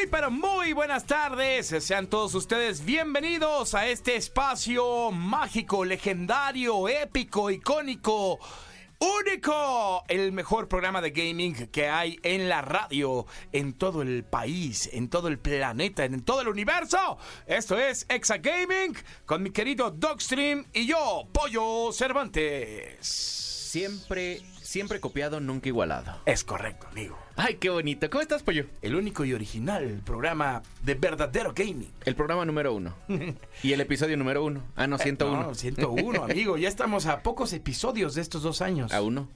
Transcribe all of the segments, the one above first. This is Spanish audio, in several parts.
Muy, pero muy buenas tardes. Sean todos ustedes bienvenidos a este espacio mágico, legendario, épico, icónico. Único, el mejor programa de gaming que hay en la radio, en todo el país, en todo el planeta, en todo el universo. Esto es Exa Gaming con mi querido Dogstream y yo, Pollo Cervantes. Siempre, siempre copiado, nunca igualado. Es correcto, amigo. Ay, qué bonito. ¿Cómo estás, Pollo? El único y original programa de verdadero gaming. El programa número uno. y el episodio número uno. Ah, no, 101. No, 101, amigo. Ya estamos a pocos episodios de estos dos años. A uno.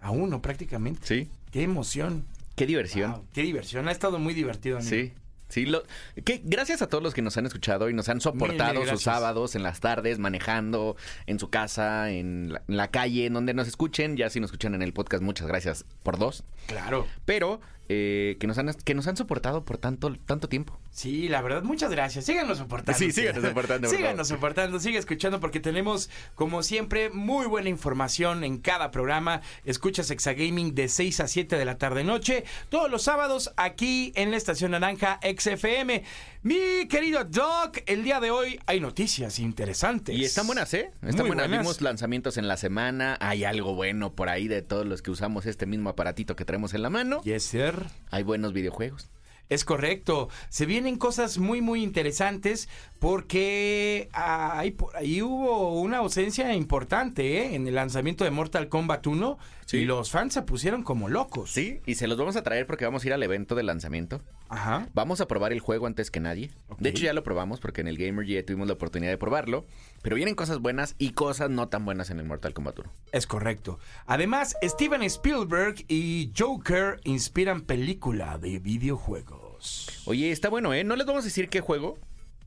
A uno, prácticamente. Sí. Qué emoción. Qué diversión. Wow, qué diversión. Ha estado muy divertido, amigo. Sí. Sí, lo, que gracias a todos los que nos han escuchado y nos han soportado sus sábados en las tardes, manejando, en su casa, en la, en la calle, en donde nos escuchen. Ya si nos escuchan en el podcast, muchas gracias por dos. Claro. Pero eh, que, nos han, que nos han soportado por tanto, tanto tiempo. Sí, la verdad, muchas gracias. Síganos soportando. Sí, síganos soportando, por Síganos soportando, sigue escuchando porque tenemos, como siempre, muy buena información en cada programa. Escuchas Exagaming de 6 a 7 de la tarde-noche, todos los sábados aquí en la Estación Naranja XFM. Mi querido Doc, el día de hoy hay noticias interesantes. Y están buenas, ¿eh? Están buenas. Vimos lanzamientos en la semana. Hay algo bueno por ahí de todos los que usamos este mismo aparatito que traemos en la mano. Yes, sir. Hay buenos videojuegos. Es correcto. Se vienen cosas muy, muy interesantes porque hay, por ahí hubo una ausencia importante ¿eh? en el lanzamiento de Mortal Kombat 1 Sí. y los fans se pusieron como locos. Sí, y se los vamos a traer porque vamos a ir al evento de lanzamiento. Ajá. Vamos a probar el juego antes que nadie. De hecho, ya lo probamos porque en el Gamer ya tuvimos la oportunidad de probarlo. Pero vienen cosas buenas y cosas no tan buenas en el Mortal Kombat 1. Es correcto. Además, Steven Spielberg y Joker inspiran película de videojuegos. Oye, está bueno, ¿eh? No les vamos a decir qué juego.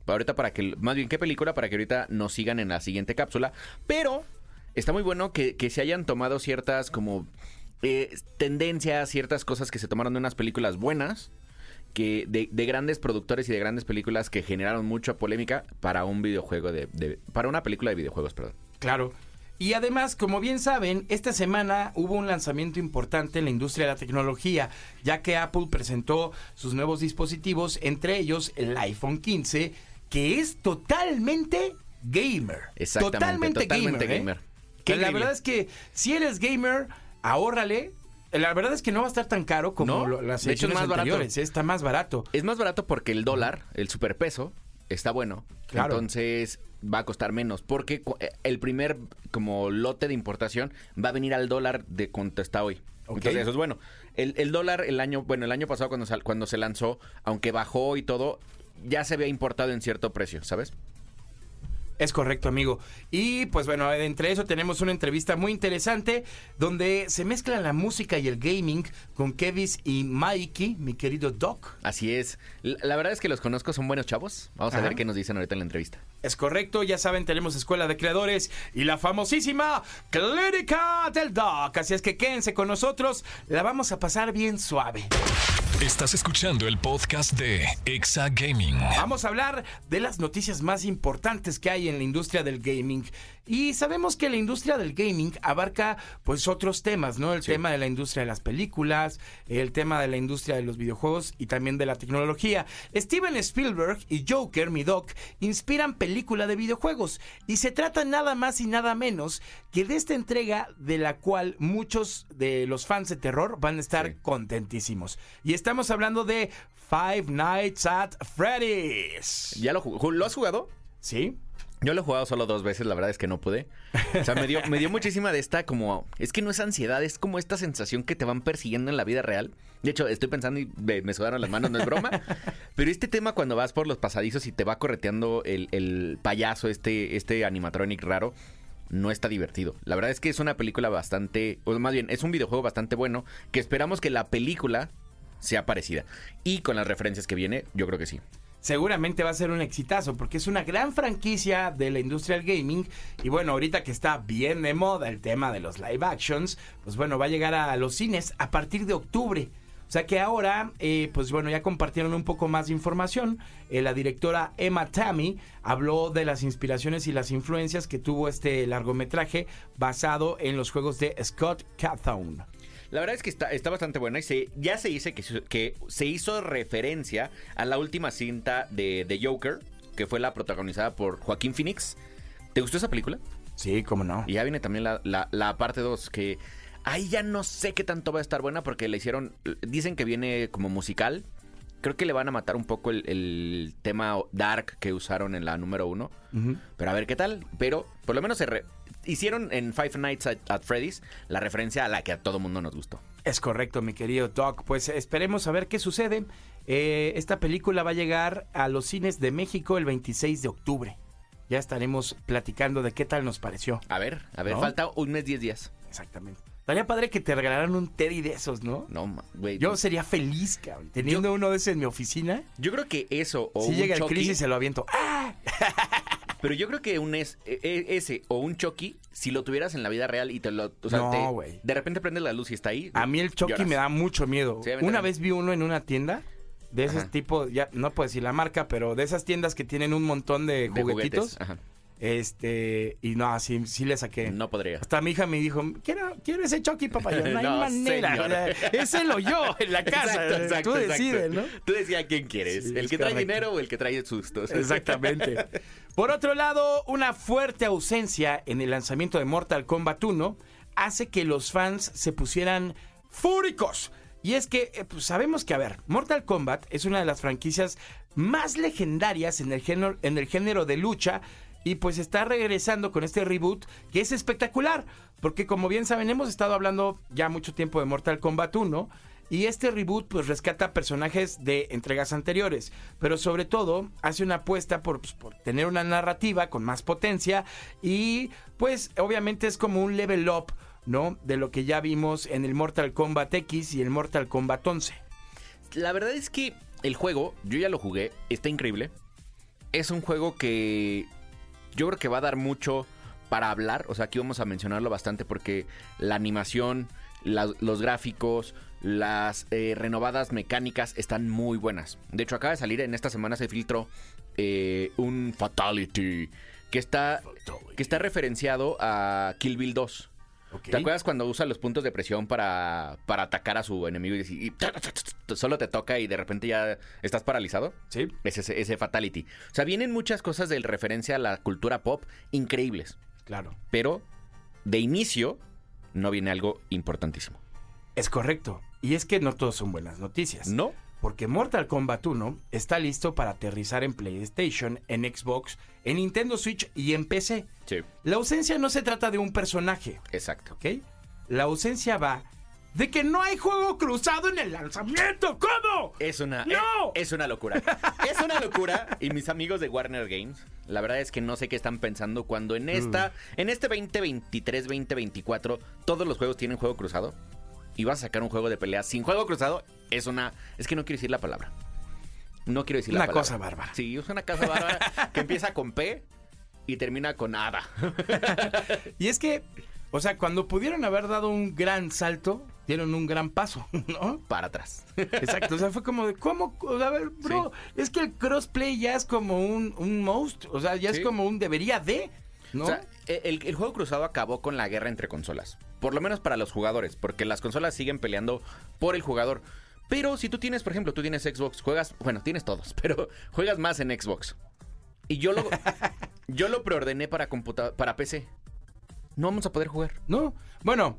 Ahorita para que, más bien qué película, para que ahorita nos sigan en la siguiente cápsula. Pero está muy bueno que, que se hayan tomado ciertas como eh, tendencias, ciertas cosas que se tomaron de unas películas buenas. Que de, de grandes productores y de grandes películas que generaron mucha polémica para un videojuego de, de- para una película de videojuegos, perdón. Claro. Y además, como bien saben, esta semana hubo un lanzamiento importante en la industria de la tecnología, ya que Apple presentó sus nuevos dispositivos, entre ellos el iPhone 15, que es totalmente gamer. Exactamente, Totalmente, totalmente gamer. ¿eh? Que la verdad es que si eres gamer, ahórrale. La verdad es que no va a estar tan caro como No, las de hecho, es más barato. anteriores. ¿eh? Está más barato. Es más barato porque el dólar, el superpeso, está bueno. Claro. Entonces va a costar menos. Porque eh, el primer como lote de importación va a venir al dólar de cuánto está hoy. Ok. Entonces eso es bueno. El, el dólar el año, bueno, el año pasado cuando, sal- cuando se lanzó, aunque bajó y todo, ya se había importado en cierto precio, ¿sabes? Es correcto, amigo. Y pues bueno, entre eso tenemos una entrevista muy interesante donde se mezcla la música y el gaming con Kevis y Mikey, mi querido Doc. Así es. La, verdad es que los conozco, son buenos chavos. Vamos a ver qué nos dicen ahorita en la entrevista. Es correcto, ya saben, tenemos Escuela de Creadores y la famosísima Clínica del Doc. Así es que quédense con nosotros, la vamos a pasar bien suave. Estás escuchando el podcast de Exa Gaming. Vamos a hablar de las noticias más importantes que hay en la industria del gaming. Y sabemos que la industria del gaming abarca pues otros temas, ¿no? El tema de la industria de las películas, el tema de la industria de los videojuegos y también de la tecnología. Steven Spielberg y Joker, mi doc, inspiran película de videojuegos. Y se trata nada más y nada menos que de esta entrega de la cual muchos de los fans de terror van a estar Sí. contentísimos. Y estamos hablando de Five Nights at Freddy's. ¿Ya lo, ¿lo has jugado? ¿Sí? Yo lo he jugado solo dos veces, la verdad es que no pude. O sea, me dio, me dio muchísima de esta como... Es que no es ansiedad, es como esta sensación que te van persiguiendo en la vida real. De hecho, estoy pensando y me, me sudaron las manos, no es broma. Pero este tema cuando vas por los pasadizos y te va correteando el, el payaso, este, este animatronic raro, no está divertido. La verdad es que es una película bastante... O más bien, es un videojuego bastante bueno que esperamos que la película sea parecida. Y con las referencias que viene, yo creo que sí. seguramente va a ser un exitazo porque es una gran franquicia de la industria del gaming y bueno, ahorita que está bien de moda el tema de los live actions, pues bueno, va a llegar a los cines a partir de octubre. O sea que ahora, eh, pues bueno, ya compartieron un poco más de información. Eh, la directora Emma Tammy habló de las inspiraciones y las influencias que tuvo este largometraje basado en los juegos de Scott Cawthon. La verdad es que está, está bastante buena y se, ya se dice que, se- que se hizo referencia a la última cinta de, de Joker, que fue la protagonizada por Joaquín Phoenix. ¿Te gustó esa película? Sí, cómo no. Y ya viene también la, la- la parte 2, que ahí ya no sé qué tanto va a estar buena porque le hicieron, dicen que viene como musical. Creo que le van a matar un poco el, el tema dark que usaron en la número 1. Ujú. Pero a ver qué tal. Pero por lo menos se re- hicieron en Five Nights at, at Freddy's la referencia a la que a todo mundo nos gustó. Es correcto, mi querido Doc. Pues esperemos a ver qué sucede. Eh, esta película va a llegar a los cines de México el 26 de octubre. Ya estaremos platicando de qué tal nos pareció. A ver, a ver, ¿No? falta un mes, 10 días. Exactamente. Estaría padre que te regalaran un Teddy de esos, ¿no? No, güey. Yo sería feliz, cabrón. Teniendo uno de esos en mi oficina. Yo creo que eso o si un llega el Chucky, crisis se lo aviento. ¡Ah! Pero yo creo que un es, e- e- ese o un Chucky, si lo tuvieras en la vida real y te lo, o sea, No, güey. de repente prendes la luz y está ahí. A mí el Chucky lloras. me da mucho miedo. Sí, una vez vi uno en una tienda de ese Ajá. tipo, ya no puedo decir la marca, pero de esas tiendas que tienen un montón de, de juguetitos. juguetes. Ajá. Este, y no, sí, sí le saqué. No podría. Hasta mi hija me dijo, quiero, quiero ese Chucky, papá. Yo, no hay No, manera. ese lo yo en la casa. Exacto, exacto, Tú exacto. decides, ¿no? Tú decides a quién quieres. Sí, el es que trae dinero o el que trae sustos. Exactamente. Por otro lado, una fuerte ausencia en el lanzamiento de Mortal Kombat 1 hace que los fans se pusieran fúricos. Y es que eh, pues, sabemos que, a ver, Mortal Kombat es una de las franquicias más legendarias en el género, en el género de lucha y pues está regresando con este reboot que es espectacular. Porque como bien saben, hemos estado hablando ya mucho tiempo de Mortal Kombat 1 y este reboot pues rescata personajes de entregas anteriores, pero sobre todo hace una apuesta por, pues, por tener una narrativa con más potencia y pues obviamente es como un level up, ¿no? De lo que ya vimos en el Mortal Kombat X y el Mortal Kombat 11. La verdad es que el juego, yo ya lo jugué, está increíble. Es un juego que yo creo que va a dar mucho para hablar. O sea, aquí vamos a mencionarlo bastante porque la animación, la- los gráficos, las eh, renovadas mecánicas están muy buenas. De hecho, acaba de salir en esta semana se filtró eh, un Fatality que está, que está referenciado a Kill Bill 2. ¿Te acuerdas cuando usa los puntos de presión para, para atacar a su enemigo y, decir- y solo te toca y de repente ya estás paralizado? Sí. Es ese, ese fatality. O sea, vienen muchas cosas de referencia a la cultura pop increíbles. Claro. Pero de inicio no viene algo importantísimo. Es correcto. Y es que no todos son buenas noticias. ¿No? Porque Mortal Kombat 1 está listo para aterrizar en PlayStation, en Xbox, en Nintendo Switch y en PC. Sí. La ausencia no se trata de un personaje, Exacto. ¿ok? La ausencia va de que no hay juego cruzado en el lanzamiento. ¿Cómo? Es una, ¡No! es, es una locura. es una locura. Y mis amigos de Warner Games, la verdad es que no sé qué están pensando cuando en esta, en este 2023, 2024, todos los juegos tienen juego cruzado. Y vas a sacar un juego de pelea sin juego cruzado. Es una. Es que no quiero decir la palabra. No quiero decir la Una palabra. cosa bárbara. Sí, es una cosa bárbara que empieza con P y termina con Ada. Y es que, o sea, cuando pudieron haber dado un gran salto, dieron un gran paso, ¿no? Para atrás. Exacto, o sea, fue como de, ¿cómo? A ver, bro, es que el crossplay ya es como un, un most, o sea, ya Sí. es como un debería de, ¿no? O sea, e, el, el juego cruzado acabó con la guerra entre consolas. Por lo menos para los jugadores, porque las consolas siguen peleando por el jugador. Pero si tú tienes, por ejemplo, tú tienes Xbox, juegas, bueno, tienes todos, pero juegas más en Xbox. Y yo lo, yo lo preordené para computa para PC. No vamos a poder jugar. ¿No? Bueno,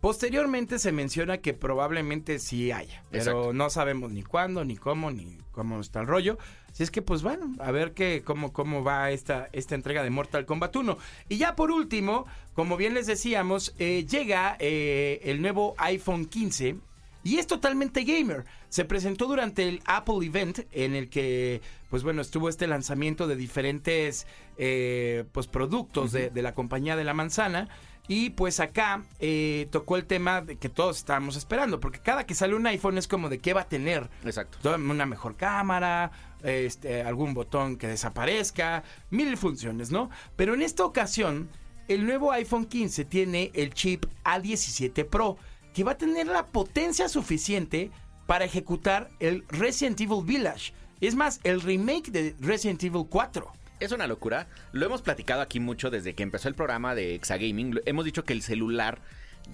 posteriormente se menciona que probablemente sí haya, pero Exacto. no sabemos ni cuándo, ni cómo, ni cómo está el rollo. Si es que, pues bueno, a ver qué, cómo, cómo va esta, esta entrega de Mortal Kombat 1. Y ya por último, como bien les decíamos, eh, llega eh, el nuevo iPhone 15 y es totalmente gamer. Se presentó durante el Apple Event en el que, pues bueno, estuvo este lanzamiento de diferentes, eh, pues productos de, de la compañía de la manzana. Y pues acá eh, tocó el tema de que todos estábamos esperando, porque cada que sale un iPhone es como de qué va a tener. Exacto. Una mejor cámara, este, algún botón que desaparezca, mil funciones, ¿no? Pero en esta ocasión, el nuevo iPhone 15 tiene el chip A17 Pro, que va a tener la potencia suficiente para ejecutar el Resident Evil Village. Es más, el remake de Resident Evil 4. Es una locura. Lo hemos platicado aquí mucho desde que empezó el programa de Exagaming. Hemos dicho que el celular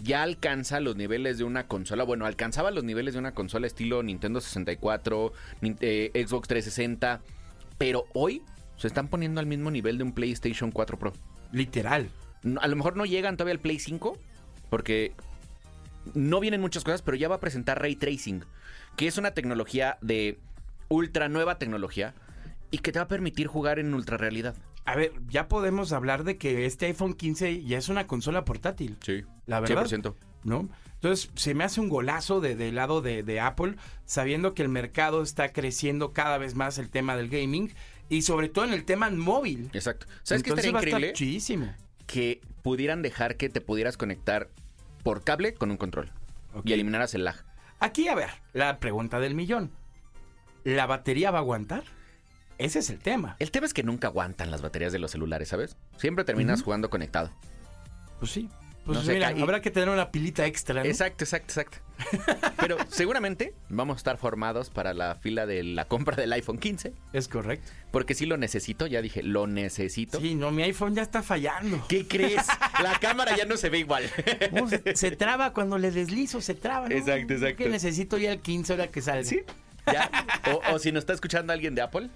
ya alcanza los niveles de una consola. Bueno, alcanzaba los niveles de una consola estilo Nintendo 64, Nin- eh, Xbox 360. Pero hoy se están poniendo al mismo nivel de un PlayStation 4 Pro. Literal. A lo mejor no llegan todavía al Play 5, porque no vienen muchas cosas, pero ya va a presentar Ray Tracing, que es una tecnología de ultra nueva tecnología y que te va a permitir jugar en ultra realidad. A ver, ya podemos hablar de que este iPhone 15 ya es una consola portátil. Sí, La verdad. 100%. ¿no? Entonces, se me hace un golazo de- del lado de, de Apple, sabiendo que el mercado está creciendo cada vez más el tema del gaming y sobre todo en el tema móvil. Exacto. ¿Sabes qué estaría increíble? chidísimo. Que pudieran dejar que te pudieras conectar por cable con un control y eliminaras el lag. Aquí, a ver, la pregunta del millón. ¿La batería va a aguantar? Ese es el tema. El tema es que nunca aguantan las baterías de los celulares, ¿sabes? Siempre terminas jugando conectado. Pues sí. Pues No sé, mira, habrá que tener una pilita extra, ¿no? Exacto, exacto, exacto. Pero seguramente vamos a estar formados para la fila de la compra del iPhone 15. Es correcto. Porque sí lo necesito, ya dije, lo necesito. Sí, no, mi iPhone ya está fallando. ¿Qué crees? La cámara ya no se ve igual. No, se, se traba cuando le deslizo, se traba. Exacto, exacto. Que necesito ya el 15 hora que salga. Sí. Ya. O, o si nos está escuchando alguien de Apple,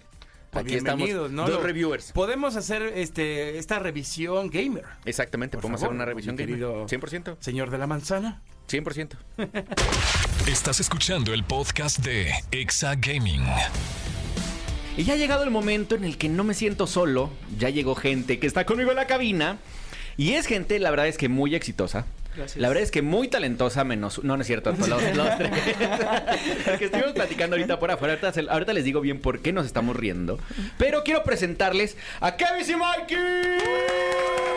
Pues aquí estamos. bienvenidos, ¿no? Dos reviewers. Podemos hacer este esta revisión gamer. Exactamente, Por podemos favor, hacer una revisión gamer. querido- 100%. Señor de la manzana. 100%. Estás escuchando el podcast de Exa Gaming. Y ya ha llegado el momento en el que no me siento solo. Ya llegó gente que está conmigo en la cabina. Y es gente, la verdad es que muy exitosa. La verdad es que muy talentosa, menos. No, no es cierto. Los, los tres. que estuvimos platicando ahorita por afuera. Ahorita les digo bien por qué nos estamos riendo. Pero quiero presentarles a Kevin y Mikey.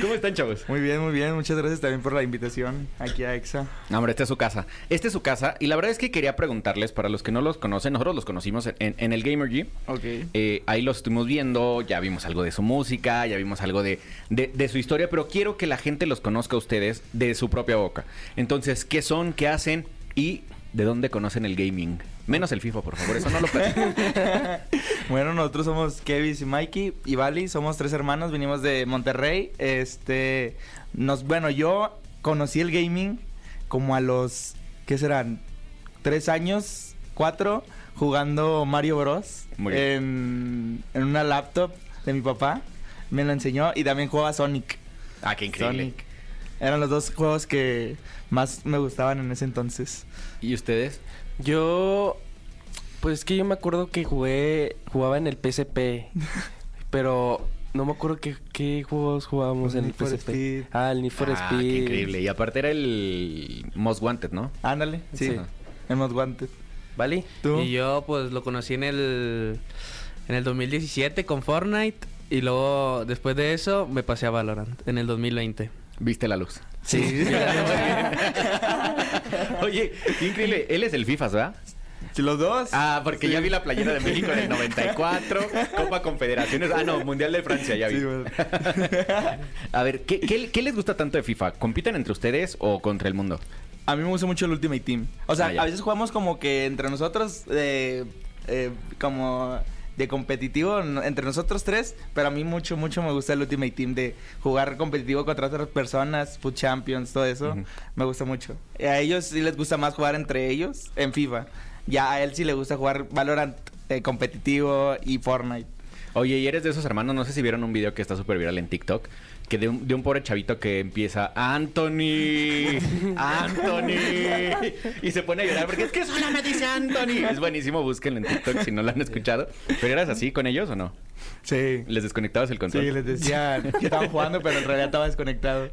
¿Cómo están, chavos? Muy bien, muy bien. Muchas gracias también por la invitación aquí a EXA. No, hombre, esta es su casa. Esta es su casa. Y la verdad es que quería preguntarles, para los que no los conocen, nosotros los conocimos en, en- en el Gamer G. Ok. Eh, ahí los estuvimos viendo, ya vimos algo de su música, ya vimos algo de, de- de su historia, pero quiero que la gente los conozca a ustedes de su propia boca. Entonces, ¿qué son? ¿Qué hacen? ¿Y de dónde conocen el gaming? Menos el FIFA, por favor, eso no lo platico. Bueno, nosotros somos Kevin y Mikey y Vali. Somos tres hermanos. Venimos de Monterrey. Este, nos, bueno, yo conocí el gaming como a los, ¿qué serán? Tres años, cuatro, jugando Mario Bros. Muy bien. En, en una laptop de mi papá. Me lo enseñó y también jugaba Sonic. ah, qué increíble. Sonic. Eran los dos juegos que más me gustaban en ese entonces. ¿Y ustedes? Yo, pues es que yo me acuerdo que jugué, jugaba en el PSP, pero no me acuerdo qué, qué juegos jugábamos en el Need for PSP. Speed. Ah, el Need for ah, Speed. qué increíble. Y aparte era el Most Wanted, ¿no? Ándale, sí. Sí. Hemos Wanted. ¿Vale? ¿Tú? Y yo pues lo conocí en el en el 2017 con Fortnite y luego después de eso me pasé a Valorant en el 2020. Viste la luz. Sí. Oye, qué increíble. Él es el FIFA, ¿verdad? Sí, Los dos. Ah, porque Sí. ya vi la playera de México en el 94, Copa Confederaciones. Ah, no, Mundial de Francia, ya vi. Sí, bueno. A ver, ¿qué, qué, qué les gusta tanto de FIFA? ¿Compiten entre ustedes o contra el mundo? A mí me gusta mucho el Ultimate Team. O sea, Ah, a veces jugamos como que entre nosotros, eh, eh, como de competitivo entre nosotros tres, pero a mí mucho, mucho me gusta el Ultimate Team de jugar competitivo contra otras personas, Food Champions, todo eso. Me gusta mucho. A ellos sí les gusta más jugar entre ellos en FIFA. Ya a él sí le gusta jugar Valorant eh, competitivo y Fortnite. Oye, y eres de esos hermanos, no sé si vieron un video que está súper viral en TikTok, que de un, de un pobre chavito que empieza, Anthony, Anthony, y se pone a llorar porque es que solo me dice Anthony. Es buenísimo, búsquenlo en TikTok si no lo han escuchado. ¿Pero eras así con ellos o no? Sí. ¿Les desconectabas el control? Sí, les decía que estaban jugando, pero en realidad estaba desconectado.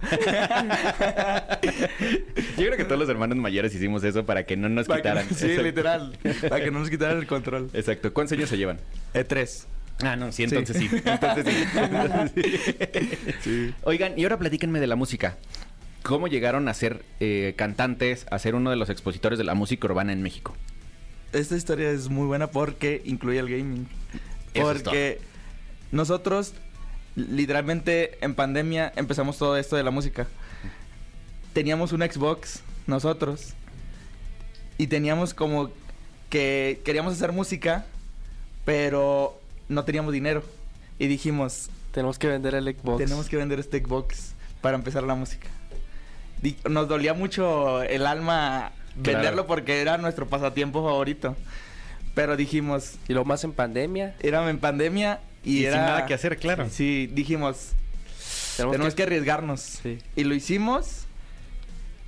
Yo creo que todos los hermanos mayores hicimos eso para que no nos Para que- quitaran. sí, Exacto. literal. Para que no nos quitaran el control. Exacto. ¿Cuántos años se llevan? E3. Ah, no, sí, entonces sí. Entonces sí. Oigan, y ahora platíquenme de la música. ¿Cómo llegaron a ser eh, cantantes, a ser uno de los expositores de la música urbana en México? Esta historia es muy buena porque incluye el gaming. Eso Porque nosotros, literalmente, en pandemia empezamos todo esto de la música. Teníamos un Xbox, nosotros. Y teníamos como que queríamos hacer música, pero no teníamos dinero. Y dijimos, Tenemos que vender el Xbox. tenemos que vender este Xbox para empezar la música. Di- Nos dolía mucho el alma Claro. venderlo porque era nuestro pasatiempo favorito. Pero dijimos, Y lo más en pandemia. era en pandemia y, Y era... sin nada que hacer, claro. Sí, dijimos, Tenemos, tenemos que, que... arriesgarnos. Sí. Y lo hicimos,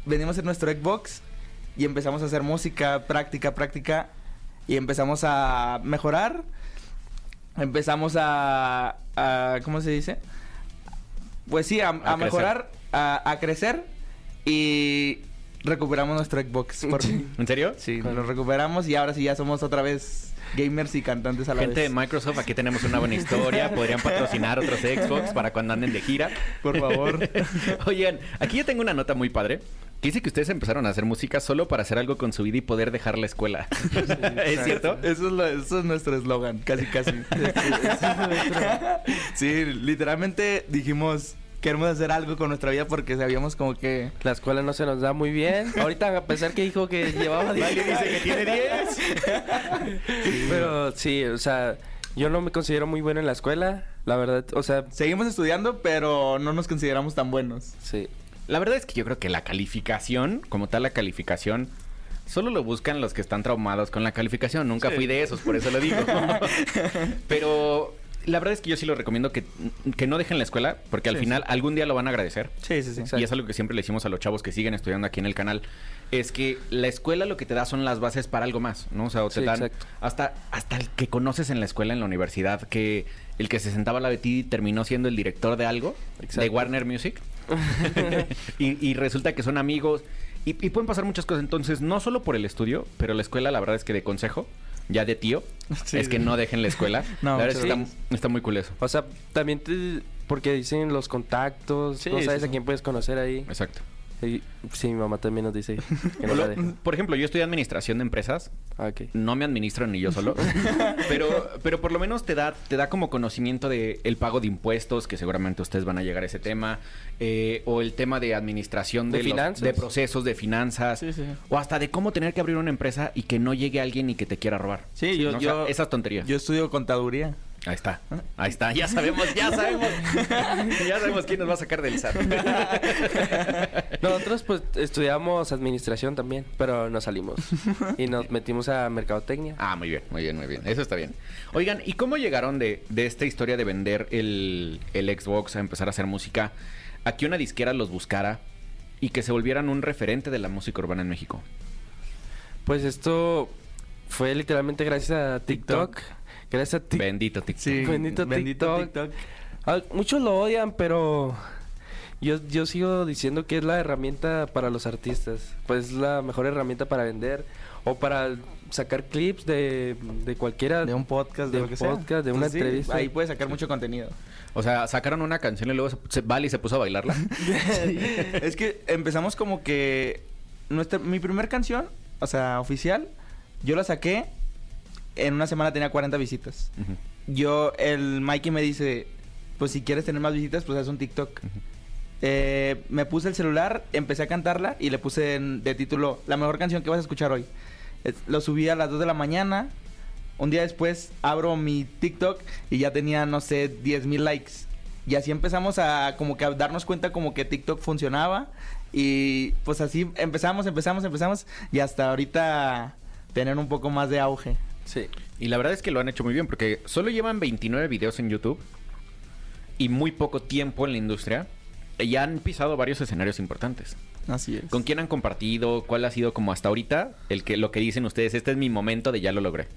venimos en nuestro Xbox y empezamos a hacer música, práctica, práctica. Y empezamos a mejorar. Empezamos a... a- ¿Cómo se dice? Pues sí, a, a crecer. mejorar, a, a crecer. Y recuperamos nuestro Xbox. Por fin. ¿En serio? Sí, lo recuperamos y ahora sí ya somos otra vez gamers y cantantes a la Gente de. Microsoft, aquí tenemos una buena historia. Podrían patrocinar otros Xbox para cuando anden de gira. Por favor. Oigan, aquí yo tengo una nota muy padre. Que dice que ustedes empezaron a hacer música solo para hacer algo con su vida y poder dejar la escuela. ¿Es cierto? Eso es, lo- eso es nuestro eslogan, casi casi. sí, literalmente dijimos, queremos hacer algo con nuestra vida porque sabíamos como que... La escuela no se nos da muy bien. Ahorita, a pesar que dijo que llevaba 10. Vale, dice que tiene 10. Pero sí, o sea, yo no me considero muy bueno en la escuela. La verdad, o sea, Seguimos estudiando, pero no nos consideramos tan buenos. sí. La verdad es que yo creo que la calificación, como tal la calificación, solo lo buscan los que están traumados con la calificación. Nunca fui de esos, por eso lo digo. Pero la verdad es que yo sí lo recomiendo que, que no dejen la escuela, porque al Sí, final algún día lo van a agradecer. Sí, sí, sí. Y es algo que siempre le decimos a los chavos que siguen estudiando aquí en el canal. Es que la escuela lo que te da son las bases para algo más, ¿no? O sea, o te Sí, dan exacto. hasta, hasta el que conoces en la escuela, en la universidad, que el que se sentaba al lado de ti terminó siendo el director de algo, de. Warner Music. y, y resulta que son amigos. Y, y pueden pasar muchas cosas. Entonces, no solo por el estudio, pero la escuela, la verdad es que de consejo, ya de tío, Sí, es que no dejen la escuela. No, la verdad es que está, está muy cool eso. O sea, también te... Porque dicen los contactos, Sí, no sabes sí, a quién puedes conocer ahí. Exacto. Y, sí, mi mamá también nos dice que no Por, la lo- dejen. por ejemplo, yo estudié administración de empresas. Ah, ok. No me administro ni yo solo. pero, pero por lo menos te da, te da como conocimiento de el pago de impuestos, que seguramente ustedes van a llegar a ese tema. eh, o el tema de administración ¿De de, los- finanzas? de procesos, de finanzas. Sí, sí. O hasta de cómo tener que abrir una empresa y que no llegue alguien y que te quiera robar. Sí, yo- ¿no? O sea, yo- esas tonterías. Yo estudio contaduría. Ahí está. Ahí está. Ya sabemos, ya sabemos. ya sabemos quién nos va a sacar del SAT. Nosotros pues estudiamos administración también, pero nos salimos. y nos metimos a mercadotecnia. Ah, muy bien, muy bien, muy bien. Eso está bien. Oigan, ¿y cómo llegaron de, de esta historia de vender el, el Xbox a empezar a hacer música a que una disquera los buscara y que se volvieran un referente de la música urbana en México? Pues esto fue literalmente gracias a TikTok. Gracias a TikTok. Bendito TikTok. Sí, Bendito TikTok. TikTok. Ah, muchos lo odian, pero yo, yo sigo diciendo que es la herramienta para los artistas. Pues es la mejor herramienta para vender o para sacar clips de, de cualquiera. De un podcast, de, De lo un que sea. podcast, de una Entonces, sí, entrevista. Ahí puedes sacar mucho contenido. O sea, sacaron una canción y luego se, se- puso a bailarla. es que empezamos como que nuestra, mi primer canción, o sea, oficial, yo la saqué en una semana tenía 40 visitas. Yo, el Mikey me dice, pues si quieres tener más visitas, pues haz un TikTok. Eh, me puse el celular, empecé a cantarla y le puse en- de título la mejor canción que vas a escuchar hoy. Es- Lo subí a las 2 de la mañana. Un día después abro mi TikTok y ya tenía, no sé, 10 mil likes. Y así empezamos a como que a darnos cuenta como que TikTok funcionaba. Y pues así empezamos, empezamos, empezamos. Y hasta ahorita tener un poco más de auge. Sí. Y la verdad es que lo han hecho muy bien porque solo llevan 29 videos en YouTube y muy poco tiempo en la industria. Y ya han pisado varios escenarios importantes. Así es. ¿Con quién han compartido? ¿Cuál ha sido como hasta ahorita el que lo que dicen ustedes? Este es mi momento de ya lo logré.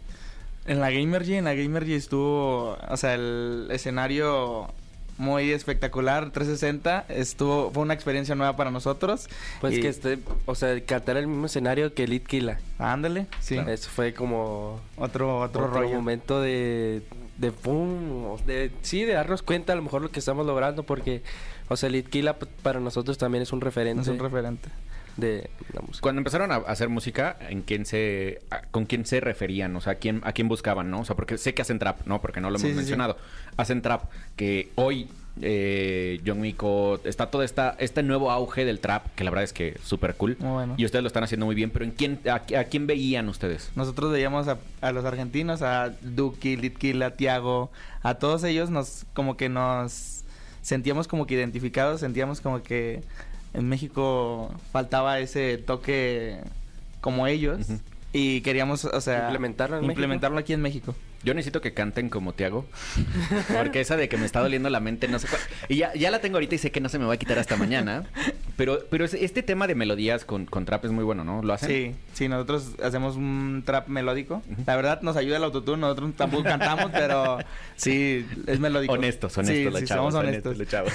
En la Gamergy, en la Gamergy estuvo, o sea, el escenario muy espectacular, 360, estuvo, fue una experiencia nueva para nosotros. Pues Y- que esté, o sea, cantar el mismo escenario que Elite Killa. Ándale, sí. Eso fue como Otro, otro, otro, rollo. momento de, de pum, o de sí, de darnos cuenta a lo mejor lo que estamos logrando porque o sea, Litquila p- para nosotros también es un referente Es un referente. De la música. Cuando empezaron a hacer música, ¿en quién se, a- ¿con quién se referían? O sea, ¿a quién, ¿a quién buscaban, no? O sea, porque sé que hacen trap, ¿no? Porque no lo hemos sí, sí. mencionado. Hacen trap, que hoy eh, John Mico, está todo esta, este nuevo auge del trap, que la verdad es que súper cool. Muy bueno. Y ustedes lo están haciendo muy bien, pero ¿en quién, a, a quién veían ustedes? Nosotros veíamos a, a los argentinos, a Duki, Litquila, Tiago, a todos ellos nos como que nos sentíamos como que identificados, sentíamos como que en México faltaba ese toque como ellos y queríamos, o sea, Implementarlo en México. implementarlo aquí en México. Yo necesito que canten como Tiago. Porque esa de que me está doliendo la mente, no sé cuál. Y ya, ya la tengo ahorita y sé que no se me va a quitar hasta mañana. Pero, pero es- este tema de melodías con, con trap es muy bueno, ¿no? ¿Lo hacen? Sí, sí, nosotros hacemos un trap melódico. La verdad nos ayuda el autotune, nosotros tampoco cantamos, pero sí, es melódico. Honestos, honestos Sí, los sí, chavos. somos honestos honestos. los chavos.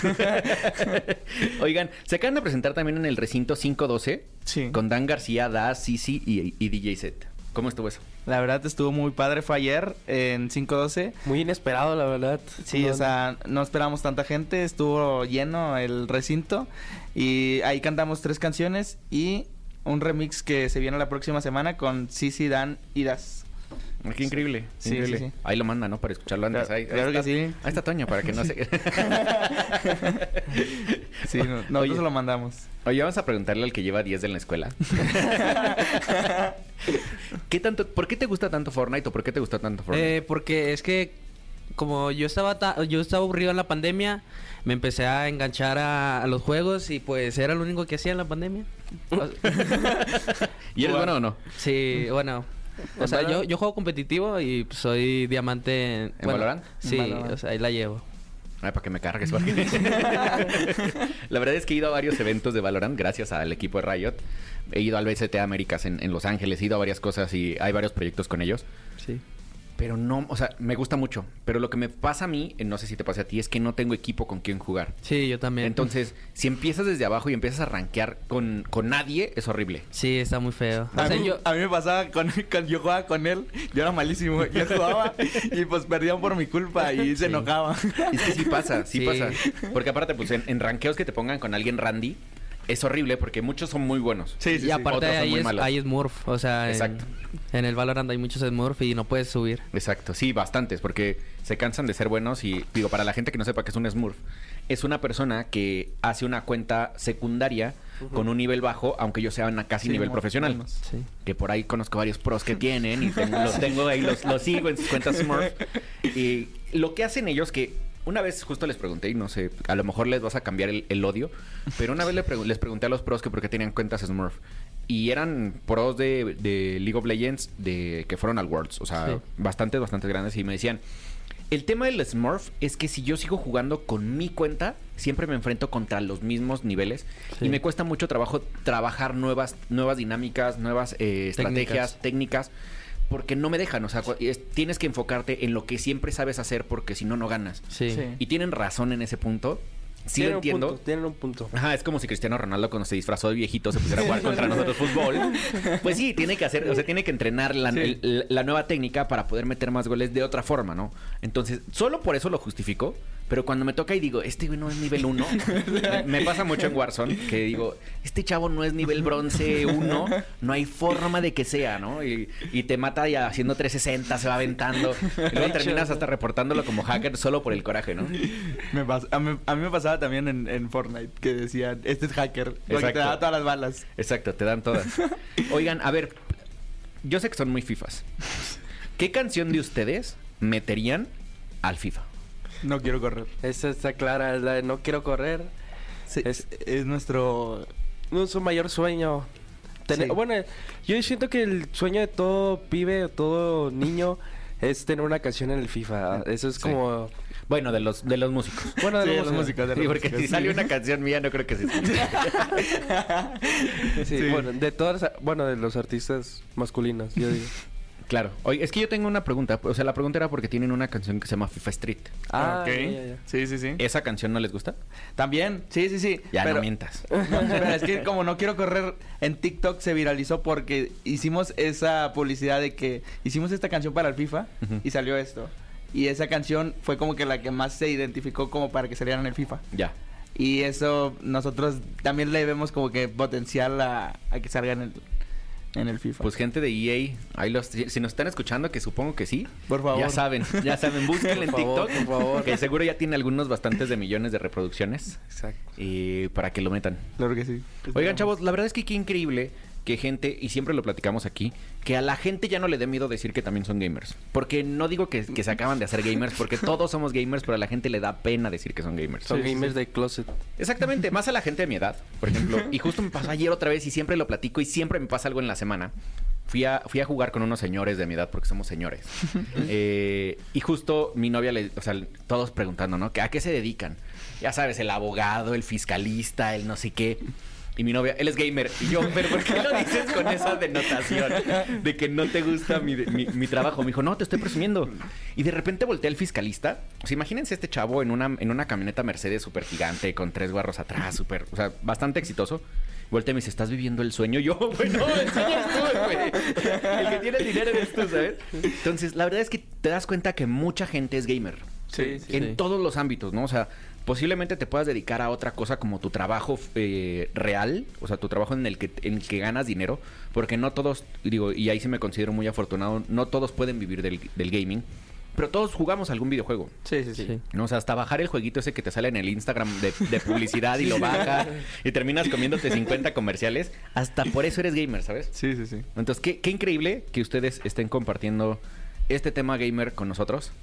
Oigan, se acaban de presentar también en el recinto 512 Sí. con Dan García, Das, Sisi y, y DJ Set. ¿Cómo estuvo eso? La verdad estuvo muy padre, fue ayer en 512. Muy inesperado, la verdad. Sí, No- o sea, no esperamos tanta gente, estuvo lleno el recinto y ahí cantamos tres canciones y un remix que se viene la próxima semana con Sisi, Dan y Das. Qué increíble. Sí, increíble. sí, sí. Ahí lo manda, ¿no? Para escucharlo antes. Claro- ahí, claro que está, sí. Ahí está Toño, para que no se... Sí, no- nosotros Oye. lo mandamos. Oye, vamos a preguntarle al que lleva 10 en la escuela. ¿Qué tanto, ¿Por qué te gusta tanto Fortnite o por qué te gusta tanto Fortnite? Eh, porque es que como yo estaba ta- yo estaba aburrido en la pandemia, me empecé a enganchar a, a los juegos y pues era lo único que hacía en la pandemia. ¿Y eres bueno o no? sí, bueno. O sea, yo, yo juego competitivo y soy diamante en, ¿En Valorant? Sí, En Valorant. o sea, ahí la llevo. Ay, para que me cargues. porque- la verdad es que he ido a varios eventos de Valorant gracias al equipo de Riot. He ido al BCT Américas en, en Los Ángeles, he ido a varias cosas y hay varios proyectos con ellos. Sí. Pero no, o sea, me gusta mucho. Pero lo que me pasa a mí, eh, no sé si te pasa a ti, es que no tengo equipo con quien jugar. Sí, yo también. Entonces, si empiezas desde abajo y empiezas a rankear con, con nadie, es horrible. Sí, está muy feo. O A sea, mí, yo a mí me pasaba con, con- yo jugaba con él, yo era malísimo, yo jugaba y pues perdían por mi culpa y se enojaba. Es que sí pasa, sí, Sí. pasa. Porque aparte, pues en, en rankeos que te pongan con alguien randy, es horrible porque muchos son muy buenos. Sí, sí, y sí. aparte son ahí es, malos. ahí es Smurf, o sea, en- Exacto. En, el Valorant hay muchos Smurf y no puedes subir. Exacto, sí, bastantes, porque se cansan de ser buenos y digo, para la gente que no sepa que es un Smurf, es una persona que hace una cuenta secundaria con un nivel bajo, aunque yo sea una casi Sí, nivel profesional. Sí. Que por ahí conozco varios pros que tienen y tengo- los tengo ahí, los, los sigo en sus cuentas Smurf. Y lo que hacen ellos que... Una vez justo les pregunté, y no sé, a lo mejor les vas a cambiar el, el odio, pero una vez le pregu- les pregunté a los pros que por qué tenían cuentas Smurf. Y eran pros de, de League of Legends de que fueron al Worlds, o sea, Sí. bastante, bastante grandes. Y me decían, el tema del Smurf es que si yo sigo jugando con mi cuenta, siempre me enfrento contra los mismos niveles. Sí. Y me cuesta mucho trabajo trabajar nuevas, nuevas dinámicas, nuevas eh, estrategias, técnicas. Porque no me dejan, o sea, tienes que enfocarte en lo que siempre sabes hacer porque si no, no ganas. Sí. Sí. Y tienen razón en ese punto. Sí Tienen lo un entiendo. punto, tienen un punto. Ajá, es como si Cristiano Ronaldo cuando se disfrazó de viejito se pusiera a jugar contra nosotros fútbol. Pues sí, tiene que hacer, o sea, tiene que entrenar la, Sí. el- la nueva técnica para poder meter más goles de otra forma, ¿no? Entonces, solo por eso lo justifico. Pero cuando me toca y digo, este güey no es nivel 1, me, me pasa mucho en Warzone que digo, este chavo no es nivel bronce 1, no hay forma de que sea, ¿no? Y, y te mata ya haciendo 360, se va aventando. Y luego terminas hasta reportándolo como hacker solo por el coraje, ¿no? Me a, mí, a mí me pasaba también en, en Fortnite que decían, este es hacker, porque te da todas las balas. Exacto, te dan todas. Oigan, a ver, yo sé que son muy FIFAs. ¿Qué canción de ustedes meterían al FIFA? No quiero correr. Esa está clara, es la de no quiero correr. Sí, Es- es, es nuestro... Nuestro mayor sueño. Tener- Sí. Bueno, yo siento que el sueño de todo pibe o todo niño es tener una canción en el FIFA. Eso es Sí. como... Bueno, de los, de los músicos. Bueno, de Sí, los músicos, de Sí, los porque músicos, si sí. sale una canción mía, no creo que se Sí, Sí. Bueno, de todas, bueno, de los artistas masculinos, yo digo. Claro. Oye, es que yo tengo una pregunta. O sea, la pregunta era porque tienen una canción que se llama FIFA Street. Ah, ok. ya, ya, ya. Sí, sí, sí. ¿Esa canción no les gusta? También, sí, sí, sí. Ya pero, no mientas. No, pero es que como no quiero correr, en TikTok se viralizó porque hicimos esa publicidad de que hicimos esta canción para el FIFA y salió esto. Y esa canción fue como que la que más se identificó como para que saliera en el FIFA. Ya. Y eso nosotros también le vemos como que potencial a, a que salga en el, en el FIFA. Pues gente de EA, ahí los, si nos están escuchando, que supongo que sí. Por favor. Ya saben, ya saben, búsquenlo en TikTok. por favor. Que seguro ya tiene algunos bastantes de millones de reproducciones. Exacto. Y para que lo metan. Claro que sí. Oigan, chavos, la verdad es que qué increíble que gente, y siempre lo platicamos aquí, que a la gente ya no le dé miedo decir que también son gamers. Porque no digo que, que se acaban de hacer gamers, porque todos somos gamers, pero a la gente le da pena decir que son gamers. Son gamers de closet. Exactamente, más a la gente de mi edad, por ejemplo. Y justo me pasó ayer otra vez y siempre lo platico y siempre me pasa algo en la semana. Fui a, fui a jugar con unos señores de mi edad porque somos señores. Eh, y justo mi novia, le, o sea, todos preguntando, ¿no? ¿Que ¿A qué se dedican? Ya sabes, el abogado, el fiscalista, el no sé qué. Y mi novia, él es gamer. Y yo, ¿pero por qué lo dices con esa denotación? De que no te gusta mi, mi- mi trabajo. Me dijo, no, te estoy presumiendo. Y de repente volteé al fiscalista. O sea, imagínense este chavo en una, en una camioneta Mercedes súper gigante, con tres guarros atrás, súper, o sea, bastante exitoso. Voltea y me dice, ¿estás viviendo el sueño? Yo, bueno, el sueño eres tú, güey. El que tiene dinero eres tú, ¿sabes? Entonces, la verdad es que te das cuenta que mucha gente es gamer. Sí, sí. En todos los ámbitos, ¿no? O sea, posiblemente te puedas dedicar a otra cosa como tu trabajo eh, real, o sea, tu trabajo en el que en el que ganas dinero, porque no todos, digo, y ahí sí me considero muy afortunado, no todos pueden vivir del, del gaming, pero todos jugamos algún videojuego. Sí, sí, sí. Sí. ¿no? O sea, hasta bajar el jueguito ese que te sale en el Instagram de, de publicidad y lo bajas y terminas comiéndote 50 comerciales, hasta por eso eres gamer, ¿sabes? Sí, sí, sí. Entonces, qué, qué increíble que ustedes estén compartiendo este tema gamer con nosotros.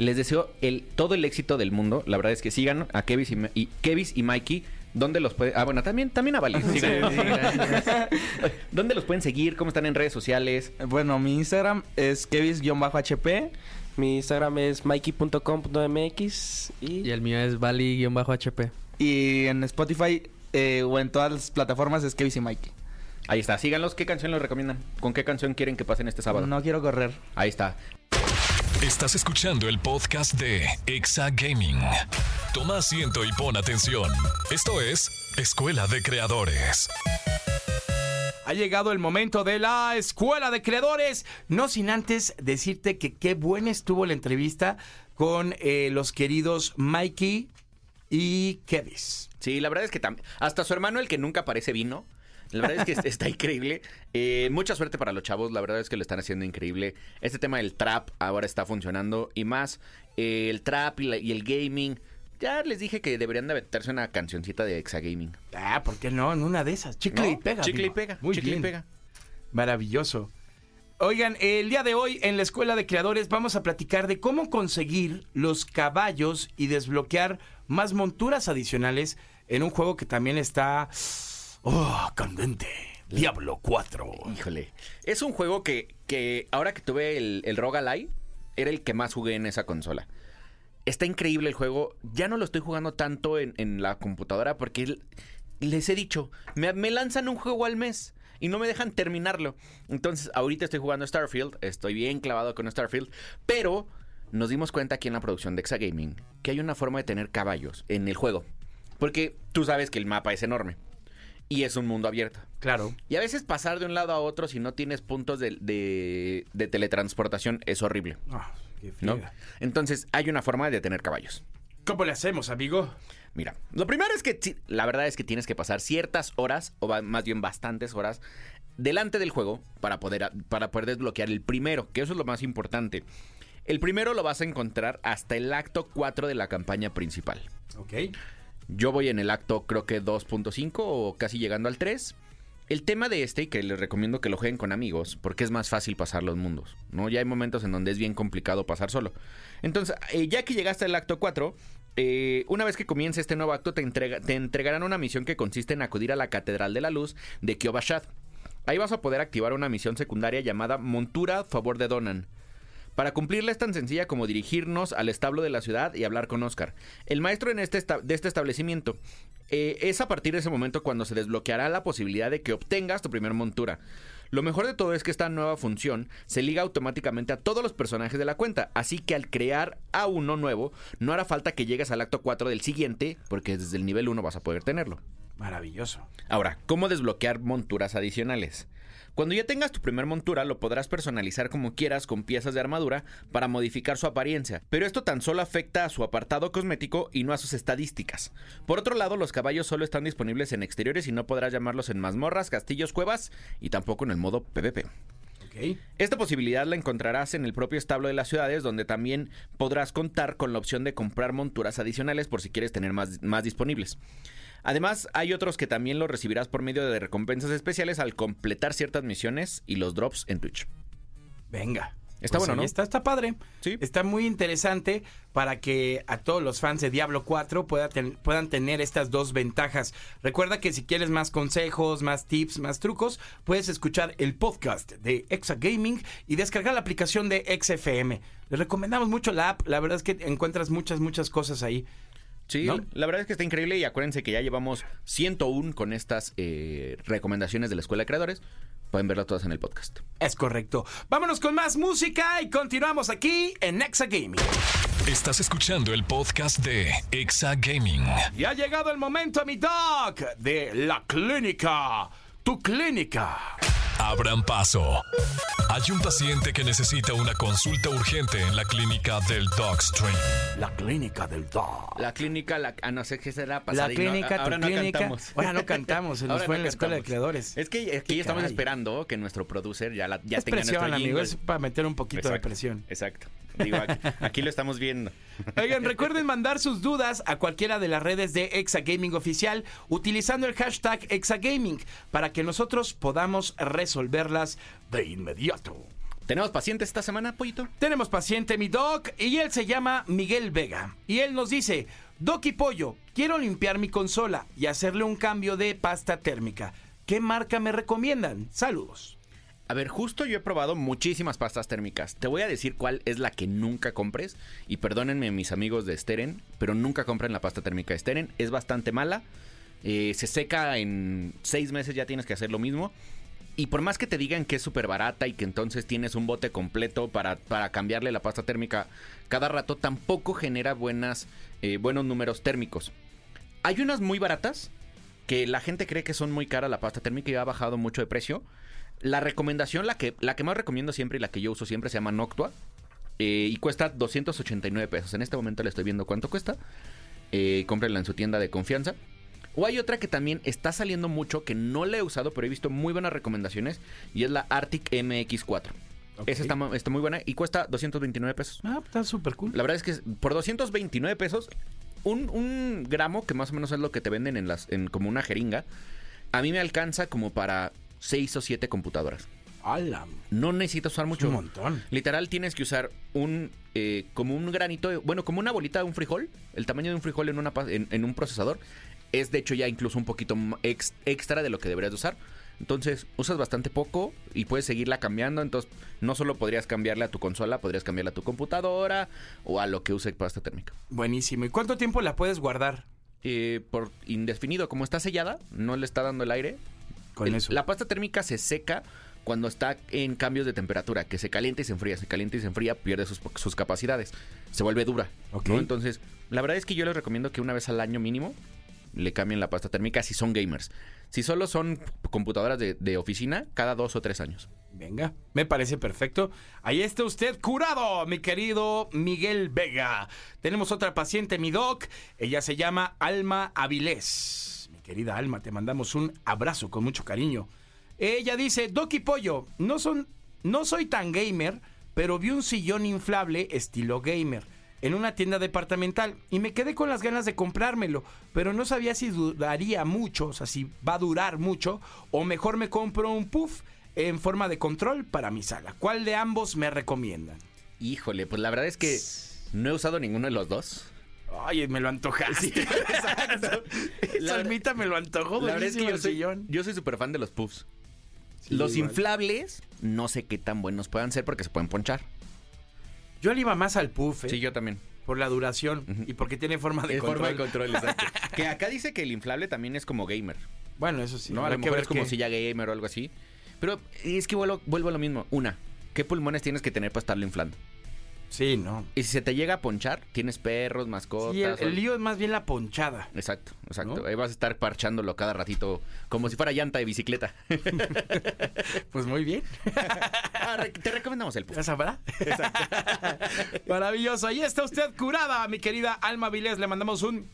Les deseo el, todo el éxito del mundo. La verdad es que sigan a Kevis y, y, Kevis y Mikey. ¿Dónde los pueden...? Ah, bueno, también, también a Vali. Sigan. ¿Dónde los pueden seguir? ¿Cómo están en redes sociales? Bueno, mi Instagram es kevis-hp. Mi Instagram es mikey.com.mx y, Y el mío es Bali-HP. Y en Spotify eh, o en todas las plataformas es Kevis y Mikey. Ahí está. Síganlos. ¿Qué canción les recomiendan? ¿Con qué canción quieren que pasen este sábado? No quiero correr. Ahí está. Estás escuchando el podcast de Exa Gaming. Toma asiento y pon atención. Esto es Escuela de Creadores. Ha llegado el momento de la Escuela de Creadores. No sin antes decirte que qué buena estuvo la entrevista con eh, los queridos Mikey y Kevis. Sí, la verdad es que también. Hasta su hermano, el que nunca parece vino. La verdad es que está increíble. Eh, mucha suerte para los chavos. La verdad es que lo están haciendo increíble. Este tema del trap ahora está funcionando. Y más, eh, el trap y, la- y el gaming. Ya les dije que deberían de meterse una cancioncita de Exa Gaming. Ah, ¿por qué no? En una de esas. Chicle ¿No? y pega. Chicle y pega. Muy chicle bien. y pega. Maravilloso. Oigan, el día de hoy en la Escuela de Creadores vamos a platicar de cómo conseguir los caballos y desbloquear más monturas adicionales en un juego que también está... ¡Oh, candente! Diablo 4. Híjole. Es un juego que, que ahora que tuve el, el Rogalai, era el que más jugué en esa consola. Está increíble el juego. Ya no lo estoy jugando tanto en, en la computadora porque les he dicho, me, me lanzan un juego al mes y no me dejan terminarlo. Entonces, ahorita estoy jugando Starfield, estoy bien clavado con Starfield, pero nos dimos cuenta aquí en la producción de Exagaming que hay una forma de tener caballos en el juego. Porque tú sabes que el mapa es enorme y es un mundo abierto. Claro. Y a veces pasar de un lado a otro si no tienes puntos de, de- de teletransportación es horrible, Ah, qué ¿no? Entonces hay una forma de tener caballos. ¿Cómo le hacemos, amigo? Mira, lo primero es que la verdad es que tienes que pasar ciertas horas, o más bien bastantes horas, delante del juego para poder, para poder desbloquear el primero, que eso es lo más importante. El primero lo vas a encontrar hasta el acto 4 de la campaña principal. Ok. Yo voy en el acto creo que 2.5 o casi llegando al 3. El tema de este, que les recomiendo que lo jueguen con amigos, porque es más fácil pasar los mundos, ¿no? Ya hay momentos en donde es bien complicado pasar solo. Entonces, eh, ya que llegaste al acto 4, eh, una vez que comience este nuevo acto, te, te entregarán una misión que consiste en acudir a la Catedral de la Luz de Kiobashad. Ahí vas a poder activar una misión secundaria llamada Montura a favor de Donan. Para cumplirla es tan sencilla como dirigirnos al establo de la ciudad y hablar con Oscar, el maestro en este esta- de este establecimiento. Eh, es a partir de ese momento cuando se desbloqueará la posibilidad de que obtengas tu primer montura. Lo mejor de todo es que esta nueva función se liga automáticamente a todos los personajes de la cuenta, así que al crear a uno nuevo, no hará falta que llegues al acto 4 del siguiente, porque desde el nivel 1 vas a poder tenerlo. Maravilloso. Ahora, ¿cómo desbloquear monturas adicionales? Cuando ya tengas tu primer montura, lo podrás personalizar como quieras con piezas de armadura para modificar su apariencia, pero esto tan solo afecta a su apartado cosmético y no a sus estadísticas. Por otro lado, los caballos solo están disponibles en exteriores y no podrás llamarlos en mazmorras, castillos, cuevas y tampoco en el modo PvP. Esta posibilidad la encontrarás en el propio establo de las ciudades, donde también podrás contar con la opción de comprar monturas adicionales por si quieres tener más, más disponibles. Además, hay otros que también los recibirás por medio de recompensas especiales al completar ciertas misiones y los drops en Twitch. Venga. Está Pues bueno, ¿no? Está, está padre. Sí. Está muy interesante para que a todos los fans de Diablo 4 pueda ten- puedan tener estas dos ventajas. Recuerda que si quieres más consejos, más tips, más trucos, puedes escuchar el podcast de Exa Gaming y descargar la aplicación de XFM. Les recomendamos mucho la app. La verdad es que encuentras muchas, muchas cosas ahí. Sí, ¿No? la verdad es que está increíble y acuérdense que ya llevamos 101 con estas eh, recomendaciones de la Escuela de Creadores. Pueden verlas todas en el podcast. Es correcto. Vámonos con más música y continuamos aquí en Exa Gaming. Estás escuchando el podcast de Exa Gaming. Y ha llegado el momento, mi doc, de la clínica. Tu clínica. Abran paso. Hay un paciente que necesita una consulta urgente en la clínica del Dogstream. La clínica del doc. La clínica, la, ah, no sé qué será La pasada y no- clínica, tu ahora no clínica. cantamos. Ahora no cantamos, se nos Ahora fue no en la escuela de creadores. Es que, es que ya estamos esperando que nuestro producer ya, la, ya es tenga presión, nuestro amigo, es para meter un poquito de presión. Exacto. Digo, aquí, aquí lo estamos viendo. Oigan, recuerden mandar sus dudas a cualquiera de las redes de Exagaming Oficial utilizando el hashtag Exagaming para que nosotros podamos resolverlas de inmediato. ¿Tenemos pacientes esta semana, Pollito? Tenemos paciente, mi doc, y él se llama Miguel Vega. Y él nos dice, Doc y Pollo, quiero limpiar mi consola y hacerle un cambio de pasta térmica. ¿Qué marca me recomiendan? Saludos. A ver, justo yo he probado muchísimas pastas térmicas. Te voy a decir cuál es la que nunca compres. Y perdónenme mis amigos de Steren, pero nunca compren la pasta térmica de Steren. Es bastante mala. Eh, se seca en seis meses, ya tienes que hacer lo mismo. Y por más que te digan que es súper barata y que entonces tienes un bote completo para, para cambiarle la pasta térmica cada rato, tampoco genera buenas, eh, buenos números térmicos. Hay unas muy baratas que la gente cree que son muy caras la pasta térmica y ha bajado mucho de precio. La recomendación, la que, la que más recomiendo siempre y la que yo uso siempre se llama Noctua. eh, y cuesta 289 pesos. En este momento le estoy viendo cuánto cuesta. Eh, cómprenla en su tienda de confianza. O hay otra que también está saliendo mucho, que no la he usado, pero he visto muy buenas recomendaciones. Y es la Arctic MX4. Esa está, mu- está muy buena y cuesta 229 pesos. Ah, está súper cool. La verdad es que por 229 pesos, un, un gramo, que más o menos es lo que te venden en las, en como una jeringa, a mí me alcanza como para 6 o 7 computadoras. ¡Hala! No necesitas usar mucho. un montón. Literal tienes que usar un eh, como un granito, bueno, como una bolita de un frijol, el tamaño de un frijol en, una, en, en un procesador. Es de hecho ya incluso un poquito ex- extra de lo que deberías de usar. Entonces usas bastante poco y puedes seguirla cambiando. Entonces no solo podrías cambiarle a tu consola, podrías cambiarle a tu computadora o a lo que use pasta térmica. Buenísimo. ¿Y cuánto tiempo la puedes guardar? Eh, por indefinido, como está sellada, no le está dando el aire. Con El- eso. La pasta térmica se seca cuando está en cambios de temperatura, que se calienta y se enfría, se calienta y se enfría, pierde sus, sus capacidades, se vuelve dura. Entonces, la verdad es que yo les recomiendo que una vez al año mínimo le cambien la pasta térmica si son gamers. Si solo son computadoras de, de oficina, cada dos o tres años. Venga, me parece perfecto. Ahí está usted curado, mi querido Miguel Vega. Tenemos otra paciente, mi doc. Ella se llama Alma Avilés. Querida Alma, te mandamos un abrazo con mucho cariño. Ella dice, Doc y Pollo, no, son, no soy tan gamer, pero vi un sillón inflable estilo gamer en una tienda departamental y me quedé con las ganas de comprármelo, pero no sabía si duraría mucho, o sea, si va a durar mucho, o mejor me compro un puff en forma de control para mi sala. ¿Cuál de ambos me recomiendan? Híjole, pues la verdad es que no he usado ninguno de los dos. Ay, me lo antojaste. Exacto. La Salmita me lo antojó. La verdad es que yo soy, yo soy súper fan de los puffs. Sí, los igual. inflables, no sé qué tan buenos puedan ser porque se pueden ponchar. Yo le iba más al puff, ¿eh? Sí, yo también. Por la duración y porque tiene forma de Es control. forma de control, exacto. que acá dice que el inflable también es como gamer. Bueno, eso sí. ¿no? A lo que mejor es como qué- silla gamer o algo así. Pero es que vuelvo, vuelvo a lo mismo. Una, ¿qué pulmones tienes que tener para estarlo inflando? Sí, no. Y si se te llega a ponchar, tienes perros, mascotas. Sí, el, el lío es más bien la ponchada. Exacto, exacto. ¿No? Ahí vas a estar parchándolo cada ratito como si fuera llanta de bicicleta. Pues muy bien. Ah, te recomendamos el Puff. ¿Ya sabrá? Maravilloso. Ahí está usted curada, mi querida Alma Vilés. Le mandamos un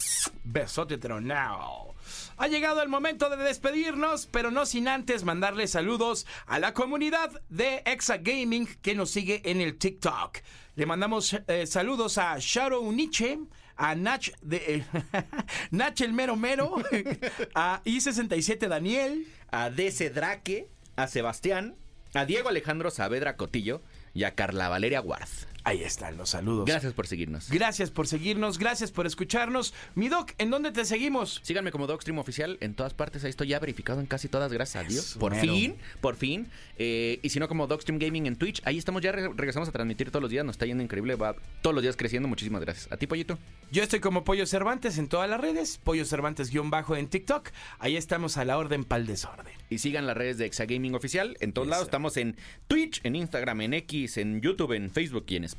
besote tronado. Ha llegado el momento de despedirnos, pero no sin antes mandarle saludos a la comunidad de Exa Gaming que nos sigue en el TikTok. Le mandamos eh, saludos a Shadow Nietzsche, a Nach, de, Nach el Mero Mero, a I67 Daniel, A DC Drake, a Sebastián, a Diego Alejandro Saavedra Cotillo y a Carla Valeria Guard. Ahí están los saludos. Gracias por seguirnos. Gracias por seguirnos, gracias por escucharnos. Mi Doc, ¿en dónde te seguimos? Síganme como Dogstream Oficial en todas partes. Ahí estoy ya verificado en casi todas, gracias a Dios. Por mero. fin, por fin. Eh, y si no, como Dogstream Gaming en Twitch. Ahí estamos ya, re- regresamos a transmitir todos los días. Nos está yendo increíble. Va todos los días creciendo. Muchísimas gracias. A ti, Pollito. Yo estoy como Pollo Cervantes en todas las redes, Pollo Cervantes-bajo en TikTok. Ahí estamos a la orden pa'l desorden. Y sigan las redes de Exagaming Oficial. En todos lados estamos en Twitch, en Instagram, en X, en YouTube, en Facebook y en Spotify.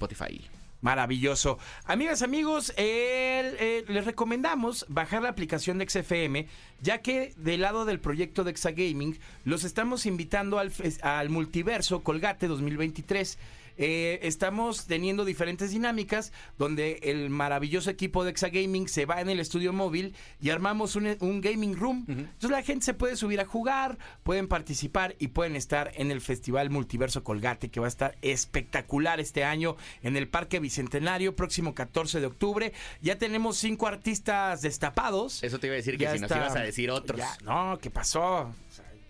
Maravilloso. Amigas, amigos, eh, les recomendamos bajar la aplicación de XFM, ya que del lado del proyecto de Exagaming los estamos invitando al, al multiverso Colgate 2023. Eh, estamos teniendo diferentes dinámicas donde el maravilloso equipo de Exagaming se va en el estudio móvil y armamos un, un gaming room. Entonces la gente se puede subir a jugar, pueden participar y pueden estar en el Festival Multiverso Colgate que va a estar espectacular este año en el Parque Bicentenario, próximo 14 de octubre. Ya tenemos cinco artistas destapados. Eso te iba a decir que Ya si nos está- ibas a decir otros. Ya, no, ¿qué pasó?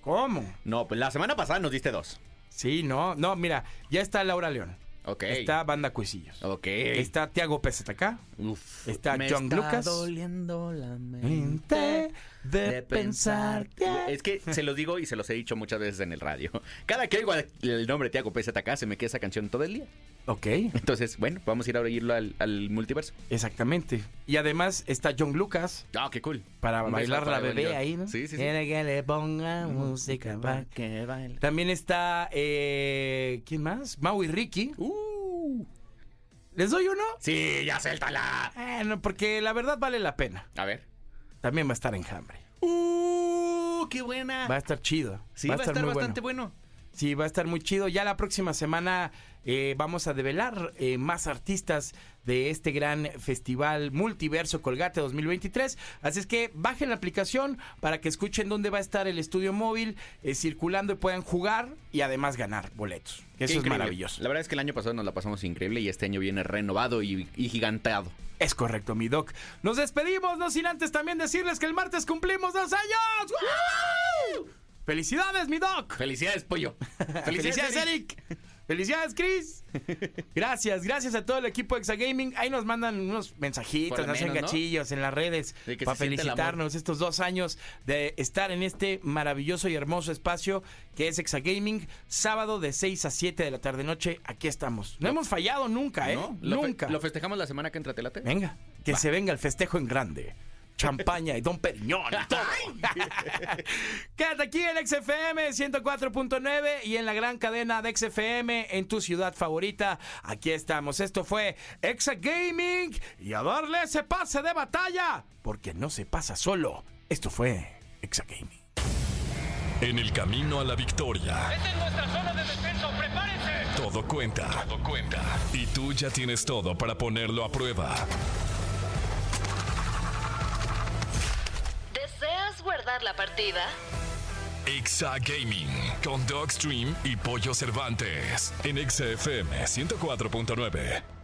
¿Cómo? No, pues la semana pasada nos diste dos. Sí, no, no, mira, ya está Laura León. Ok. Está Banda Cuisillos. Ok. Está Tiago PZK. Uf. está Me John está Lucas. doliendo la mente Mente de pensar que... Es que se los digo y se los he dicho muchas veces en el radio. Cada que oigo el nombre Tiago PZK se me queda esa canción todo el día. Ok, Entonces, bueno, vamos a ir a oírlo al, al multiverso. exactamente. Y además está John Lucas Ah, qué cool. para bailar la para bebé ahí, ¿no? Sí, sí, sí. Quiere que le ponga música pa' que baile. También está, eh, ¿quién más? Mau y Ricky. ¿Les doy uno? Sí, ya suéltala. Eh, no, porque la verdad vale la pena. A ver. También va a estar enjambre. ¡Uh! ¡Qué buena! Va a estar chido. sí, va a estar, muy bastante bueno. Sí, va a estar muy chido. Ya la próxima semana eh, vamos a develar eh, más artistas de este gran festival Multiverso Colgate 2023. Así es que bajen la aplicación para que escuchen dónde va a estar el estudio móvil eh, circulando y puedan jugar y además ganar boletos. Qué Eso es increíble. maravilloso. La verdad es que el año pasado nos la pasamos increíble y este año viene renovado y, y giganteado. Es correcto, mi doc. Nos despedimos, no sin antes también decirles que el martes cumplimos dos años. ¡Woo! ¡Felicidades, mi doc! Felicidades, pollo. Felicidades, Eric. Felicidades, Chris. Gracias, gracias a todo el equipo de Exagaming. Ahí nos mandan unos mensajitos, nos hacen gachillos en las redes para felicitarnos estos dos años de estar en este maravilloso y hermoso espacio que es Exagaming. Sábado de 6 a 7 de la tarde noche. Aquí estamos. No hemos fallado nunca, ¿eh? ¿No? ¿Lo fe- nunca. ¿Lo festejamos la semana que entra, te late? Venga, que se venga el festejo en grande. Champaña y Don Periñón y todo. Quédate aquí en XFM 104.9 y en la gran cadena de XFM en tu ciudad favorita. Aquí estamos. Esto fue Exa Gaming y a darle ese pase de batalla, porque no se pasa solo. Esto fue Exa Gaming. En el camino a la victoria, Esta es nuestra zona de descenso. ¡Prepárense! todo cuenta. Todo cuenta. Y tú ya tienes todo para ponerlo a prueba. Guardar la partida? Exa Gaming con Dogstream y Pollo Cervantes en Exa FM 104.9.